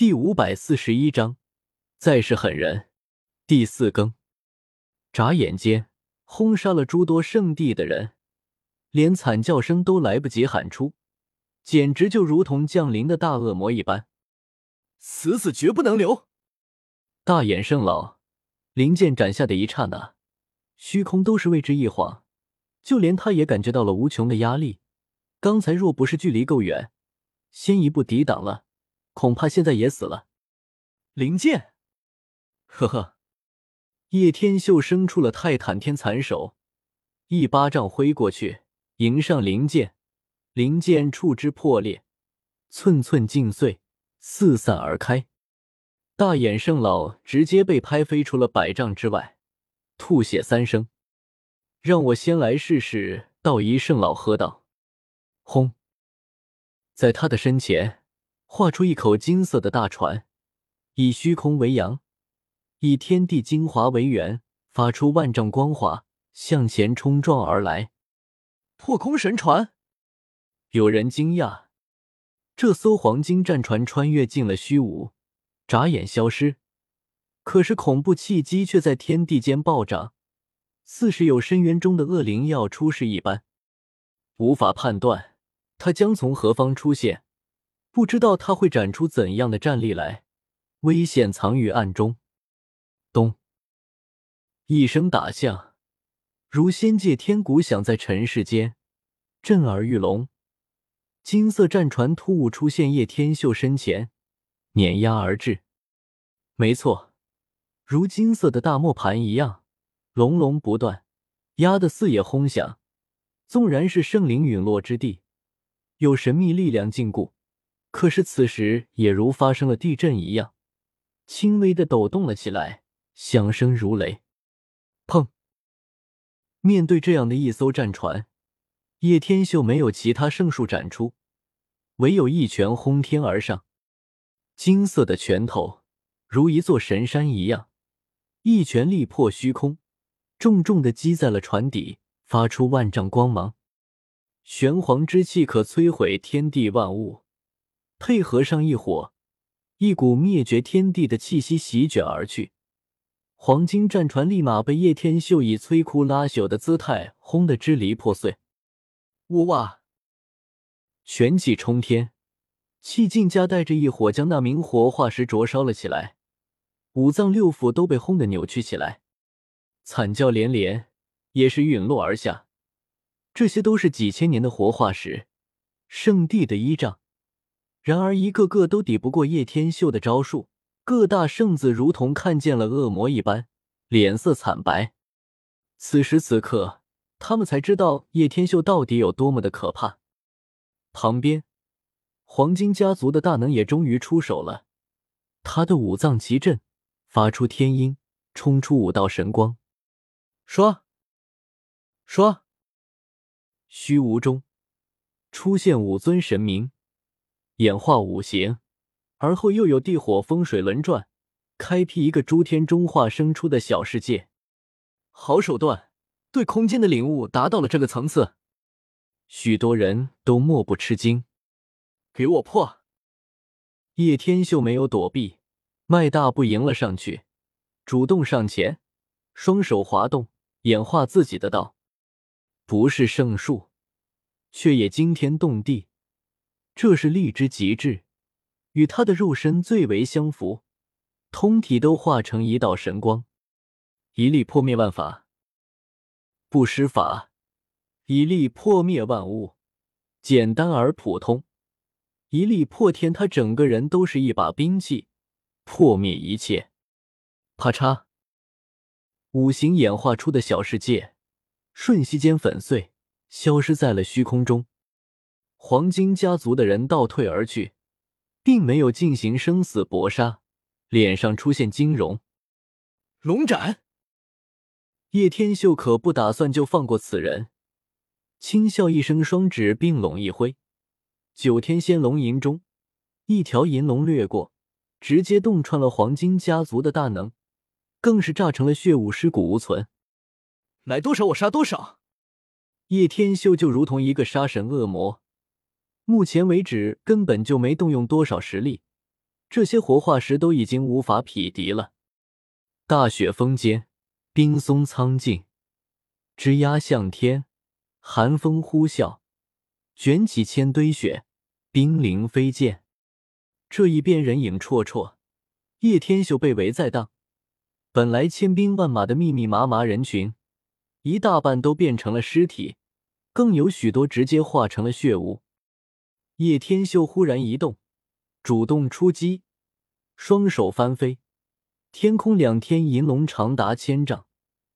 第五百四十一章，再是狠人。第四更，眨眼间轰杀了诸多圣地的人，连惨叫声都来不及喊出，简直就如同降临的大恶魔一般，死死绝不能留！大眼圣老灵剑斩下的一刹那，虚空都是为之一晃，就连他也感觉到了无穷的压力。刚才若不是距离够远，先一步抵挡了。恐怕现在也死了。灵剑，呵呵，叶天秀生出了泰坦天残手，一巴掌挥过去，迎上灵剑，灵剑触之破裂，寸寸尽碎，四散而开。大眼圣老直接被拍飞出了百丈之外，吐血三声。让我先来试试。道一圣老喝道：“轰！”在他的身前。画出一口金色的大船，以虚空为阳，以天地精华为源，发出万丈光华，向前冲撞而来。破空神船！有人惊讶，这艘黄金战船穿越进了虚无，眨眼消失。可是恐怖气机却在天地间暴涨，似是有深渊中的恶灵要出世一般，无法判断它将从何方出现。不知道他会展出怎样的战力来，危险藏于暗中。咚！一声打响，如仙界天鼓响在尘世间，震耳欲聋。金色战船突兀出现叶天秀身前，碾压而至。没错，如金色的大磨盘一样，隆隆不断，压得四野轰响。纵然是圣灵陨落之地，有神秘力量禁锢。可是此时也如发生了地震一样，轻微的抖动了起来，响声如雷。砰！面对这样的一艘战船，叶天秀没有其他圣术展出，唯有一拳轰天而上。金色的拳头如一座神山一样，一拳力破虚空，重重的击在了船底，发出万丈光芒。玄黄之气可摧毁天地万物。配合上一火，一股灭绝天地的气息席卷而去，黄金战船立马被叶天秀以摧枯拉朽的姿态轰得支离破碎。呜哇！玄气冲天，气劲加带着一火将那名活化石灼烧了起来，五脏六腑都被轰得扭曲起来，惨叫连连，也是陨落而下。这些都是几千年的活化石，圣地的依仗。然而，一个个都抵不过叶天秀的招数，各大圣子如同看见了恶魔一般，脸色惨白。此时此刻，他们才知道叶天秀到底有多么的可怕。旁边，黄金家族的大能也终于出手了，他的五脏齐振，发出天音，冲出五道神光，刷刷，虚无中出现五尊神明。演化五行，而后又有地火风水轮转，开辟一个诸天中化生出的小世界。好手段，对空间的领悟达到了这个层次，许多人都莫不吃惊。给我破！叶天秀没有躲避，迈大步迎了上去，主动上前，双手滑动，演化自己的道。不是圣术，却也惊天动地。这是力之极致，与他的肉身最为相符，通体都化成一道神光，一力破灭万法，不施法，一力破灭万物，简单而普通，一力破天，他整个人都是一把兵器，破灭一切。啪嚓，五行演化出的小世界，瞬息间粉碎，消失在了虚空中。黄金家族的人倒退而去，并没有进行生死搏杀，脸上出现惊容。龙斩！叶天秀可不打算就放过此人，轻笑一声，双指并拢一挥，九天仙龙吟中，一条银龙掠过，直接洞穿了黄金家族的大能，更是炸成了血雾，尸骨无存。来多少我杀多少！叶天秀就如同一个杀神恶魔。目前为止，根本就没动用多少实力，这些活化石都已经无法匹敌了。大雪封间，冰松苍劲，枝桠向天，寒风呼啸，卷起千堆雪，冰凌飞溅。这一边人影绰绰，叶天秀被围在当。本来千兵万马的密密麻麻人群，一大半都变成了尸体，更有许多直接化成了血雾。叶天秀忽然一动，主动出击，双手翻飞，天空两天银龙长达千丈，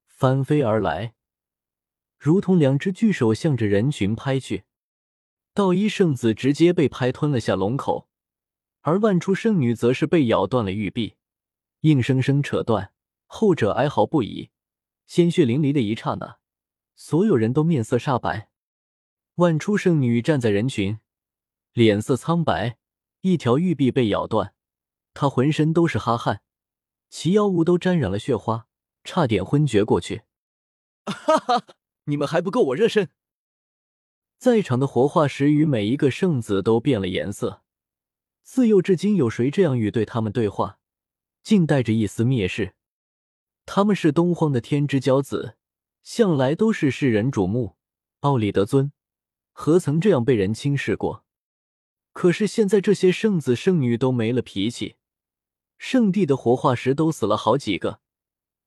翻飞而来，如同两只巨手向着人群拍去。道一圣子直接被拍吞了下龙口，而万出圣女则是被咬断了玉臂，硬生生扯断。后者哀嚎不已，鲜血淋漓的一刹那，所有人都面色煞白。万出圣女站在人群，脸色苍白，一条玉臂被咬断，他浑身都是哈汗，其腰物都沾染了血花，差点昏厥过去。哈哈，你们还不够我热身！在场的活化石与每一个圣子都变了颜色，自幼至今有谁这样与对他们对话，竟带着一丝蔑视。他们是东荒的天之骄子，向来都是世人瞩目，傲立得尊，何曾这样被人轻视过？可是现在这些圣子圣女都没了脾气，圣地的活化石都死了好几个，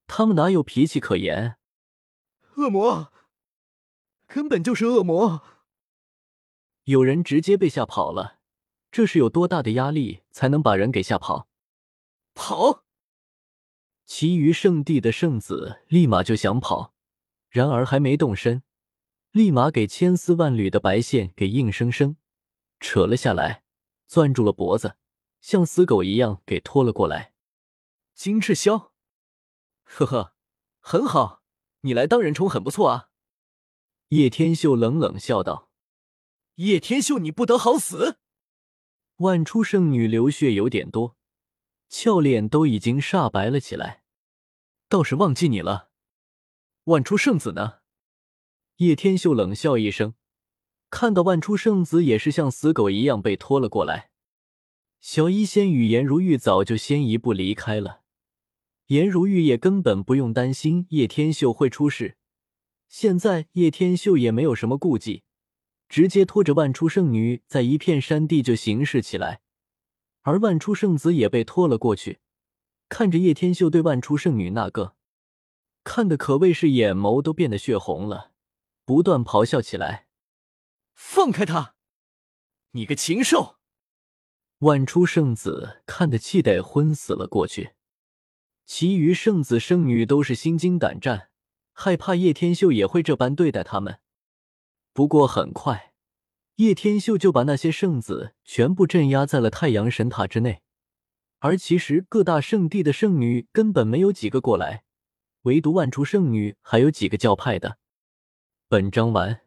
他们哪有脾气可言？恶魔，根本就是恶魔！有人直接被吓跑了，这是有多大的压力才能把人给吓跑？跑！其余圣地的圣子立马就想跑，然而还没动身，立马给千丝万缕的白线给硬生生扯了下来，攥住了脖子，像死狗一样给拖了过来。金翅霄，呵呵，很好，你来当人虫很不错啊。叶天秀冷冷笑道：“叶天秀，你不得好死！”万初圣女流血有点多。俏脸都已经煞白了起来，倒是忘记你了。万初圣子呢？叶天秀冷笑一声，看到万初圣子也是像死狗一样被拖了过来。小医仙与颜如玉早就先一步离开了，颜如玉也根本不用担心叶天秀会出事。现在叶天秀也没有什么顾忌，直接拖着万初圣女在一片山地就行事起来。而万初圣子也被拖了过去，看着叶天秀对万初圣女那个，看的可谓是眼眸都变得血红了，不断咆哮起来：“放开他，你个禽兽！”万出圣子看得气得昏死了过去，其余圣子圣女都是心惊胆战，害怕叶天秀也会这般对待他们。不过很快。叶天秀就把那些圣子全部镇压在了太阳神塔之内，而其实各大圣地的圣女根本没有几个过来，唯独万出圣女还有几个教派的。本章完。